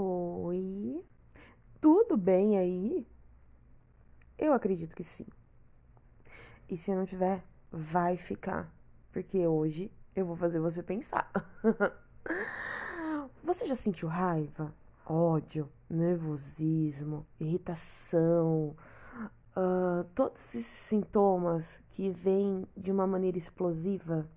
Oi, tudo bem aí? Eu acredito que sim. E se não tiver, vai ficar, porque hoje eu vou fazer você pensar. você já sentiu raiva, ódio, nervosismo, irritação, uh, todos esses sintomas que vêm de uma maneira explosiva?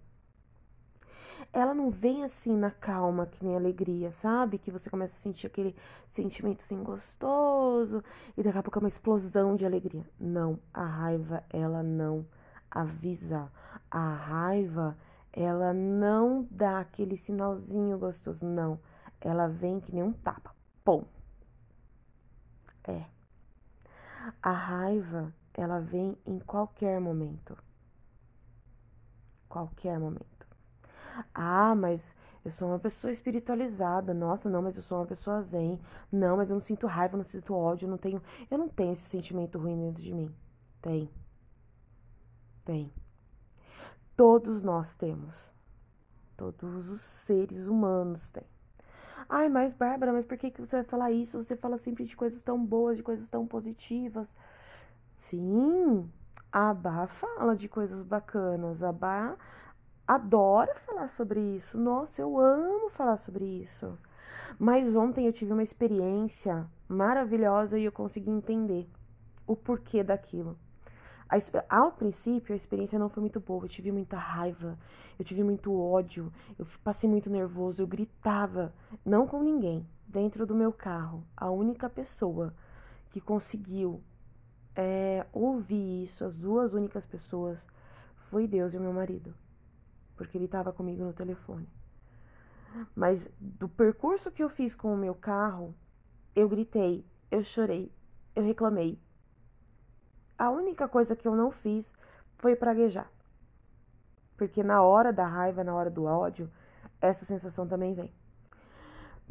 Ela não vem assim na calma, que nem alegria, sabe? Que você começa a sentir aquele sentimento assim gostoso e daqui a pouco é uma explosão de alegria. Não, a raiva, ela não avisa. A raiva, ela não dá aquele sinalzinho gostoso, não. Ela vem que nem um tapa. Pum. É. A raiva, ela vem em qualquer momento. Qualquer momento. Ah, mas eu sou uma pessoa espiritualizada. Nossa, não, mas eu sou uma pessoa zen. Não, mas eu não sinto raiva, não sinto ódio, não tenho, eu não tenho esse sentimento ruim dentro de mim. Tem. Tem. Todos nós temos. Todos os seres humanos têm. Ai, mas Bárbara, mas por que, que você vai falar isso? Você fala sempre de coisas tão boas, de coisas tão positivas. Sim, a Bá fala de coisas bacanas. A Bá adora falar sobre isso. Nossa, eu amo falar sobre isso. Mas ontem eu tive uma experiência maravilhosa e eu consegui entender o porquê daquilo. Ao princípio, a experiência não foi muito boa. Eu tive muita raiva, eu tive muito ódio, eu passei muito nervoso, eu gritava, não com ninguém, dentro do meu carro. A única pessoa que conseguiu é, ouvir isso, as duas únicas pessoas, foi Deus e o meu marido porque ele estava comigo no telefone. Mas do percurso que eu fiz com o meu carro, eu gritei, eu chorei, eu reclamei. A única coisa que eu não fiz foi praguejar. Porque na hora da raiva, na hora do ódio, essa sensação também vem.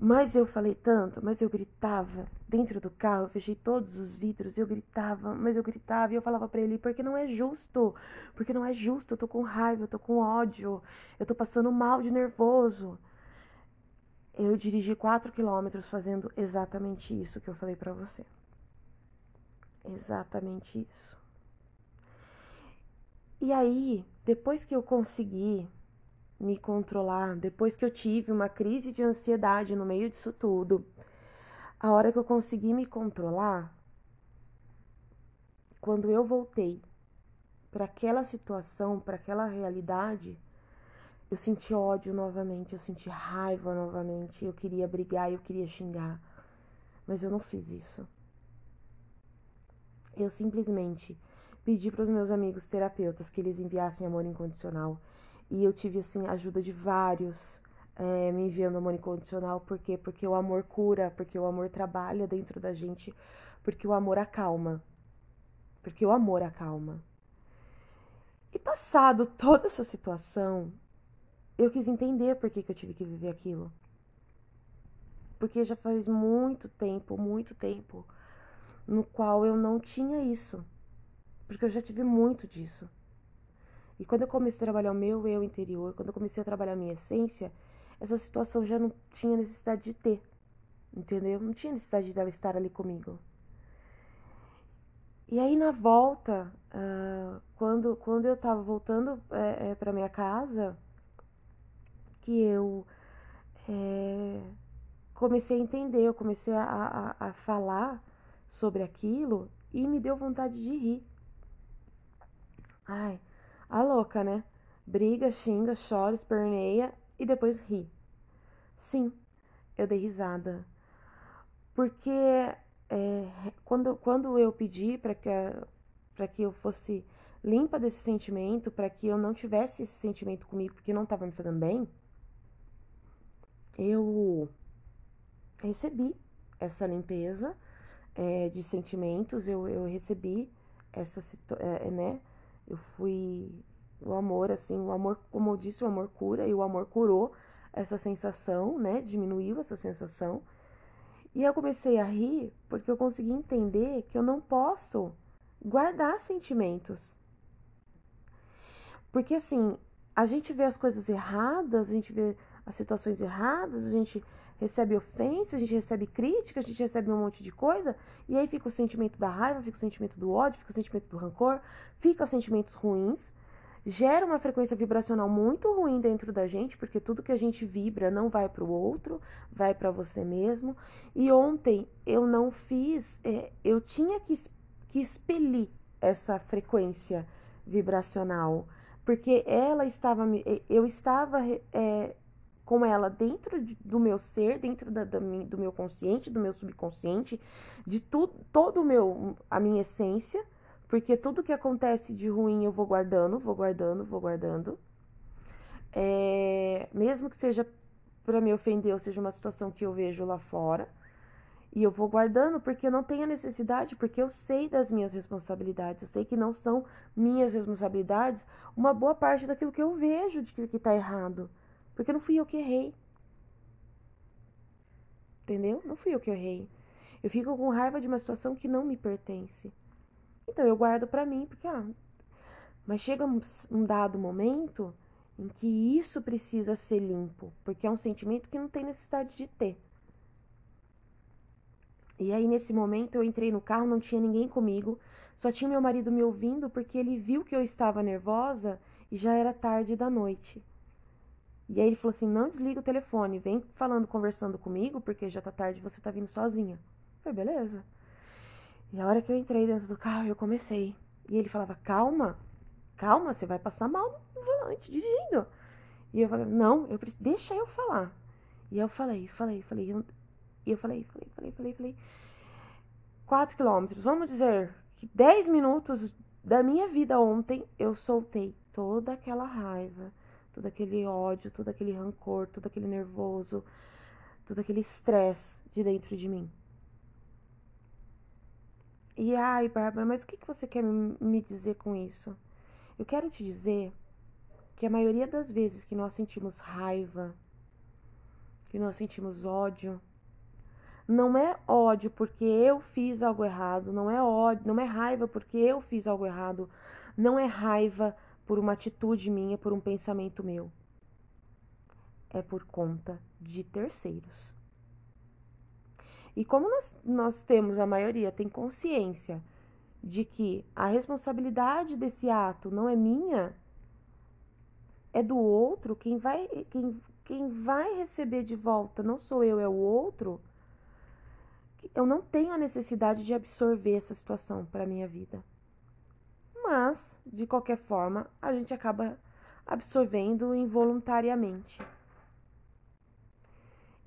Mas eu falei tanto, mas eu gritava dentro do carro, eu fechei todos os vidros, eu gritava, mas eu gritava e eu falava para ele, porque não é justo, porque não é justo, eu tô com raiva, eu tô com ódio, eu tô passando mal de nervoso. Eu dirigi quatro quilômetros fazendo exatamente isso que eu falei para você. Exatamente isso. E aí, depois que eu consegui me controlar, depois que eu tive uma crise de ansiedade no meio disso tudo, a hora que eu consegui me controlar, quando eu voltei para aquela situação, para aquela realidade, eu senti ódio novamente, eu senti raiva novamente, eu queria brigar, eu queria xingar, mas eu não fiz isso. Eu simplesmente pedi para os meus amigos terapeutas que eles enviassem amor incondicional e eu tive, assim, ajuda de vários é, me enviando amor incondicional. Por quê? Porque o amor cura, porque o amor trabalha dentro da gente, porque o amor acalma. Porque o amor acalma. E passado toda essa situação, eu quis entender por que, que eu tive que viver aquilo. Porque já faz muito tempo, muito tempo, no qual eu não tinha isso. Porque eu já tive muito disso. E quando eu comecei a trabalhar o meu eu interior, quando eu comecei a trabalhar a minha essência, essa situação já não tinha necessidade de ter. Entendeu? Não tinha necessidade dela estar ali comigo. E aí na volta, uh, quando, quando eu tava voltando é, é, para minha casa, que eu é, comecei a entender, eu comecei a, a, a falar sobre aquilo e me deu vontade de rir. Ai, a louca, né? Briga, xinga, chora, esperneia e depois ri. Sim, eu dei risada. Porque é, quando, quando eu pedi para que, que eu fosse limpa desse sentimento, para que eu não tivesse esse sentimento comigo porque não estava me fazendo bem, eu recebi essa limpeza é, de sentimentos, eu, eu recebi essa, é, né? Eu fui o amor, assim, o amor, como eu disse, o amor cura e o amor curou essa sensação, né? Diminuiu essa sensação. E eu comecei a rir porque eu consegui entender que eu não posso guardar sentimentos. Porque assim, a gente vê as coisas erradas, a gente vê as situações erradas, a gente recebe ofensa, a gente recebe crítica, a gente recebe um monte de coisa, e aí fica o sentimento da raiva, fica o sentimento do ódio, fica o sentimento do rancor, fica os sentimentos ruins, gera uma frequência vibracional muito ruim dentro da gente, porque tudo que a gente vibra não vai para o outro, vai para você mesmo. E ontem eu não fiz, é, eu tinha que, que expelir essa frequência vibracional, porque ela estava, eu estava é, com ela dentro do meu ser, dentro da, da, do meu consciente, do meu subconsciente, de tudo, todo o meu, a minha essência porque tudo que acontece de ruim eu vou guardando, vou guardando, vou guardando. É, mesmo que seja para me ofender ou seja uma situação que eu vejo lá fora. E eu vou guardando porque eu não tenho a necessidade, porque eu sei das minhas responsabilidades, eu sei que não são minhas responsabilidades uma boa parte daquilo que eu vejo de que, que tá errado. Porque não fui eu que errei. Entendeu? Não fui eu que errei. Eu fico com raiva de uma situação que não me pertence. Então eu guardo para mim, porque ah, mas chega um, dado momento em que isso precisa ser limpo, porque é um sentimento que não tem necessidade de ter. E aí nesse momento eu entrei no carro, não tinha ninguém comigo, só tinha meu marido me ouvindo porque ele viu que eu estava nervosa e já era tarde da noite. E aí ele falou assim: "Não desliga o telefone, vem falando, conversando comigo, porque já tá tarde, você tá vindo sozinha". Falei: "Beleza". E a hora que eu entrei dentro do carro, eu comecei. E ele falava: Calma, calma, você vai passar mal no volante, dirigindo. E eu falei: Não, eu preciso, deixa eu falar. E eu falei, falei, falei. Eu, eu falei, falei, falei, falei, falei. Quatro quilômetros, vamos dizer que dez minutos da minha vida ontem eu soltei toda aquela raiva, todo aquele ódio, todo aquele rancor, todo aquele nervoso, todo aquele estresse de dentro de mim. E ai, Bárbara, mas o que, você quer me dizer com isso? Eu quero te dizer que a maioria das vezes que nós sentimos raiva, que nós sentimos ódio, não é ódio porque eu fiz algo errado, não é ódio, não é raiva porque eu fiz algo errado, não é raiva por uma atitude minha, por um pensamento meu. É por conta de terceiros. E como nós, nós temos, a maioria tem consciência de que a responsabilidade desse ato não é minha, é do outro, quem vai, quem, quem vai receber de volta não sou eu, é o outro, eu não tenho a necessidade de absorver essa situação para minha vida. Mas, de qualquer forma, a gente acaba absorvendo involuntariamente.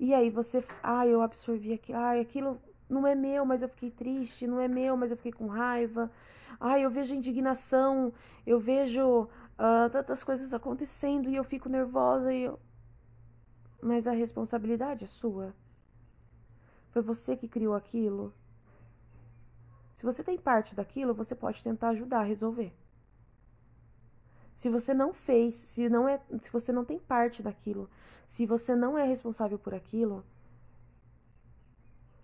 E aí você, ah, eu absorvi aquilo, ah, aquilo não é meu, mas eu fiquei triste, não é meu, mas eu fiquei com raiva. Ah, eu vejo indignação, eu vejo uh, tantas coisas acontecendo e eu fico nervosa e eu... Mas a responsabilidade é sua. Foi você que criou aquilo. Se você tem parte daquilo, você pode tentar ajudar a resolver. Se você não fez, se não é, se você não tem parte daquilo, se você não é responsável por aquilo,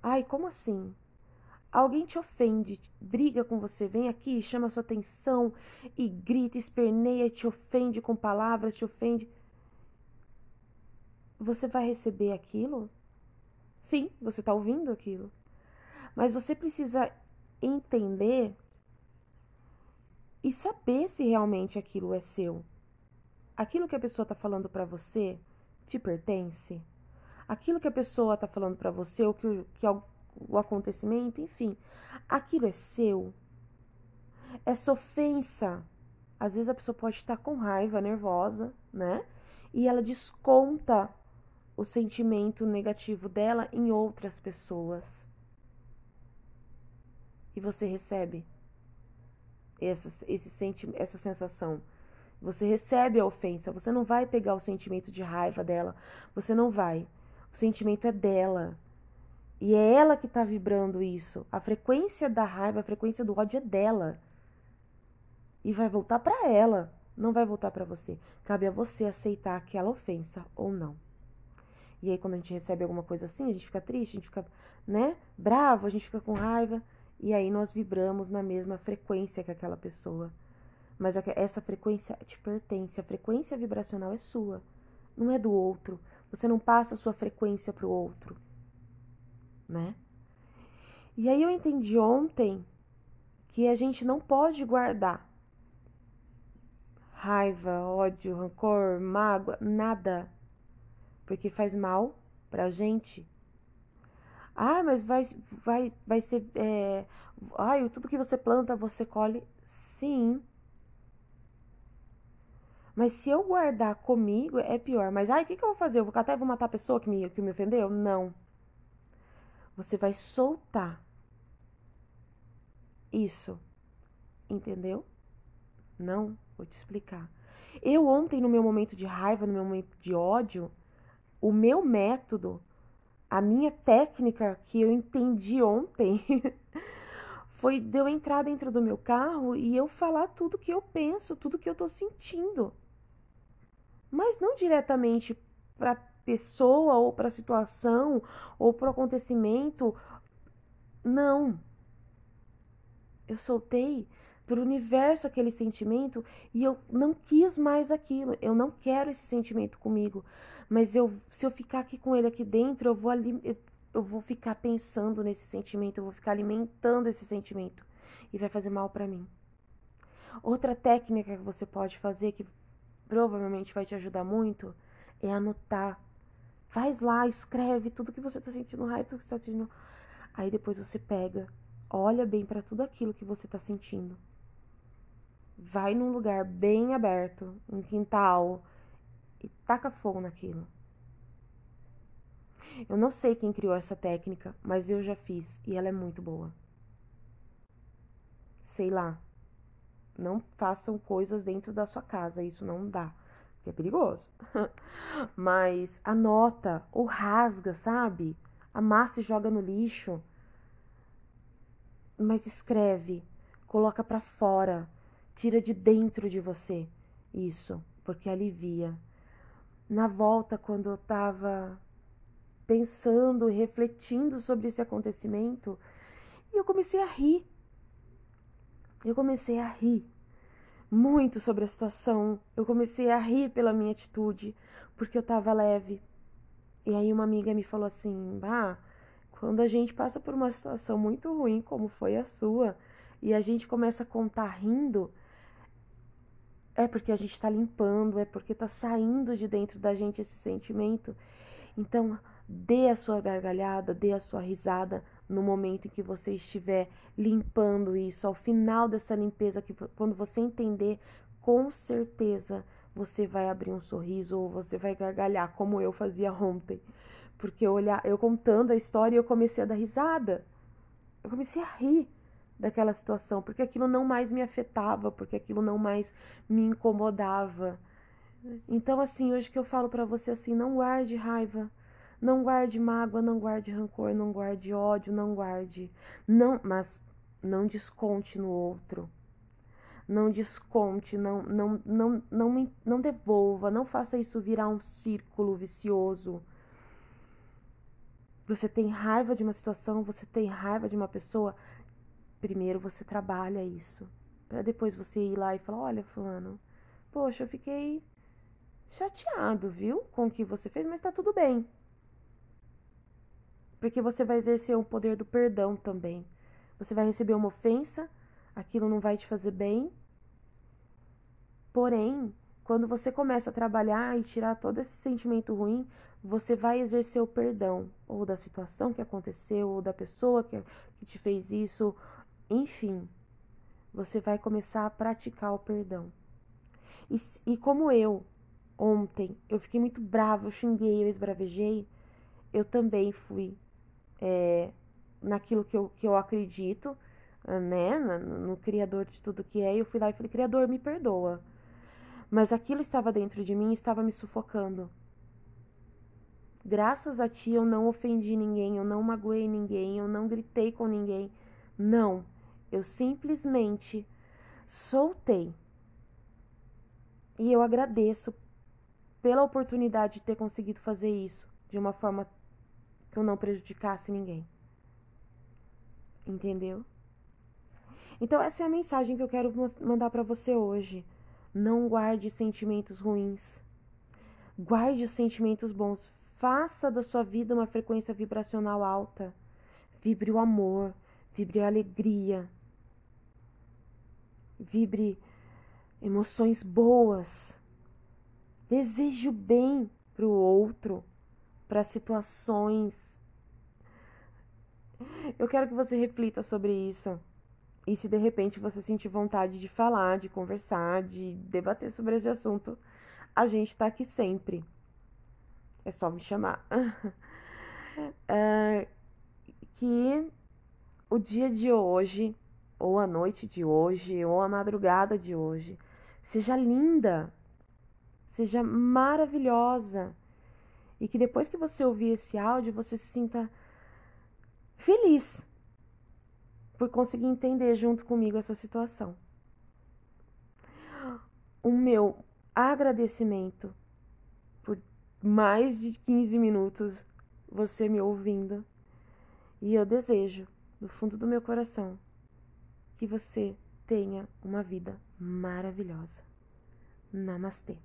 ai, como assim? Alguém te ofende, briga com você, vem aqui, chama sua atenção e grita, esperneia, te ofende com palavras, te ofende. Você vai receber aquilo? Sim, você está ouvindo aquilo. Mas você precisa entender e saber se realmente aquilo é seu. Aquilo que a pessoa está falando para você te pertence? Aquilo que a pessoa está falando para você, ou que, que o acontecimento, enfim, aquilo é seu? Essa ofensa, às vezes a pessoa pode estar com raiva, nervosa, né? E ela desconta o sentimento negativo dela em outras pessoas. E você recebe essa, esse senti essa sensação. Você recebe a ofensa, você não vai pegar o sentimento de raiva dela, você não vai. O sentimento é dela. E é ela que está vibrando isso. A frequência da raiva, a frequência do ódio é dela. E vai voltar para ela, não vai voltar para você. Cabe a você aceitar aquela ofensa ou não. E aí quando a gente recebe alguma coisa assim, a gente fica triste, a gente fica, né, bravo, a gente fica com raiva. E aí nós vibramos na mesma frequência que aquela pessoa. Mas essa frequência te pertence, a frequência vibracional é sua, não é do outro. Você não passa a sua frequência para o outro, né? E aí eu entendi ontem que a gente não pode guardar raiva, ódio, rancor, mágoa, nada, porque faz mal pra gente. Ah, mas vai, vai, vai ser. É... Ai, tudo que você planta, você colhe. Sim. Mas se eu guardar comigo, é pior. Mas ai, o que, que eu vou fazer? Eu vou até vou matar a pessoa que me, que me ofendeu? Não. Você vai soltar. Isso. Entendeu? Não, vou te explicar. Eu ontem, no meu momento de raiva, no meu momento de ódio, o meu método, a minha técnica que eu entendi ontem foi de eu entrar dentro do meu carro e eu falar tudo que eu penso, tudo que eu tô sentindo. Mas não diretamente para pessoa ou para situação ou para acontecimento. Não. Eu soltei para o universo aquele sentimento e eu não quis mais aquilo. Eu não quero esse sentimento comigo. Mas eu, se eu ficar aqui com ele aqui dentro, eu vou ali, eu, eu vou ficar pensando nesse sentimento, eu vou ficar alimentando esse sentimento e vai fazer mal para mim. Outra técnica que você pode fazer que provavelmente vai te ajudar muito é anotar. Faz lá, escreve tudo que você tá sentindo raiva, tudo que você tá sentindo. Aí depois você pega, olha bem para tudo aquilo que você tá sentindo. Vai num lugar bem aberto, um quintal, e taca fogo naquilo. Eu não sei quem criou essa técnica, mas eu já fiz e ela é muito boa. Sei lá. Não façam coisas dentro da sua casa, isso não dá, é perigoso. mas anota ou rasga, sabe? Amassa e joga no lixo. Mas escreve, coloca para fora, tira de dentro de você isso, porque alivia na volta, quando eu estava pensando, refletindo sobre esse acontecimento, eu comecei a rir. Eu comecei a rir muito sobre a situação. Eu comecei a rir pela minha atitude, porque eu estava leve. E aí uma amiga me falou assim: "Ah, quando a gente passa por uma situação muito ruim, como foi a sua, e a gente começa a contar rindo, é porque a gente está limpando, é porque está saindo de dentro da gente esse sentimento. Então, dê a sua gargalhada, dê a sua risada no momento em que você estiver limpando isso. Ao final dessa limpeza, que quando você entender, com certeza você vai abrir um sorriso ou você vai gargalhar, como eu fazia ontem. Porque eu, olhar, eu contando a história, eu comecei a dar risada. Eu comecei a rir daquela situação, porque aquilo não mais me afetava, porque aquilo não mais me incomodava. Então, assim, hoje que eu falo para você assim, não guarde raiva, não guarde mágoa, não guarde rancor, não guarde ódio, não guarde, não, mas não desconte no outro. Não desconte, não não não não me, não devolva, não faça isso virar um círculo vicioso. Você tem raiva de uma situação, você tem raiva de uma pessoa, primeiro você trabalha isso, para depois você ir lá e falar: olha, Fulano, poxa, eu fiquei chateado, viu, com o que você fez, mas tá tudo bem. Porque você vai exercer o poder do perdão também. Você vai receber uma ofensa, aquilo não vai te fazer bem. Porém, quando você começa a trabalhar e tirar todo esse sentimento ruim, você vai exercer o perdão, ou da situação que aconteceu, ou da pessoa que, que te fez isso, enfim, você vai começar a praticar o perdão. E, e como eu, ontem, eu fiquei muito brava, eu xinguei, eu esbravejei, eu também fui é, naquilo que eu, que eu acredito, né, no, no Criador de tudo que é, eu fui lá e falei, Criador, me perdoa. Mas aquilo estava dentro de mim e estava me sufocando. Graças a ti eu não ofendi ninguém, eu não magoei ninguém, eu não gritei com ninguém. Não, eu simplesmente soltei. E eu agradeço pela oportunidade de ter conseguido fazer isso de uma forma que eu não prejudicasse ninguém. Entendeu? Então essa é a mensagem que eu quero mandar para você hoje. Não guarde sentimentos ruins. Guarde os sentimentos bons. Faça da sua vida uma frequência vibracional alta. Vibre o amor, vibre a alegria, vibre emoções boas. Deseje o bem para o outro, para situações. Eu quero que você reflita sobre isso. E se de repente você sentir vontade de falar, de conversar, de debater sobre esse assunto, a gente tá aqui sempre. É só me chamar. é, que o dia de hoje, ou a noite de hoje, ou a madrugada de hoje, seja linda, seja maravilhosa. E que depois que você ouvir esse áudio, você se sinta feliz por conseguir entender junto comigo essa situação. O meu agradecimento por mais de 15 minutos você me ouvindo. E eu desejo, do fundo do meu coração, que você tenha uma vida maravilhosa. Namastê.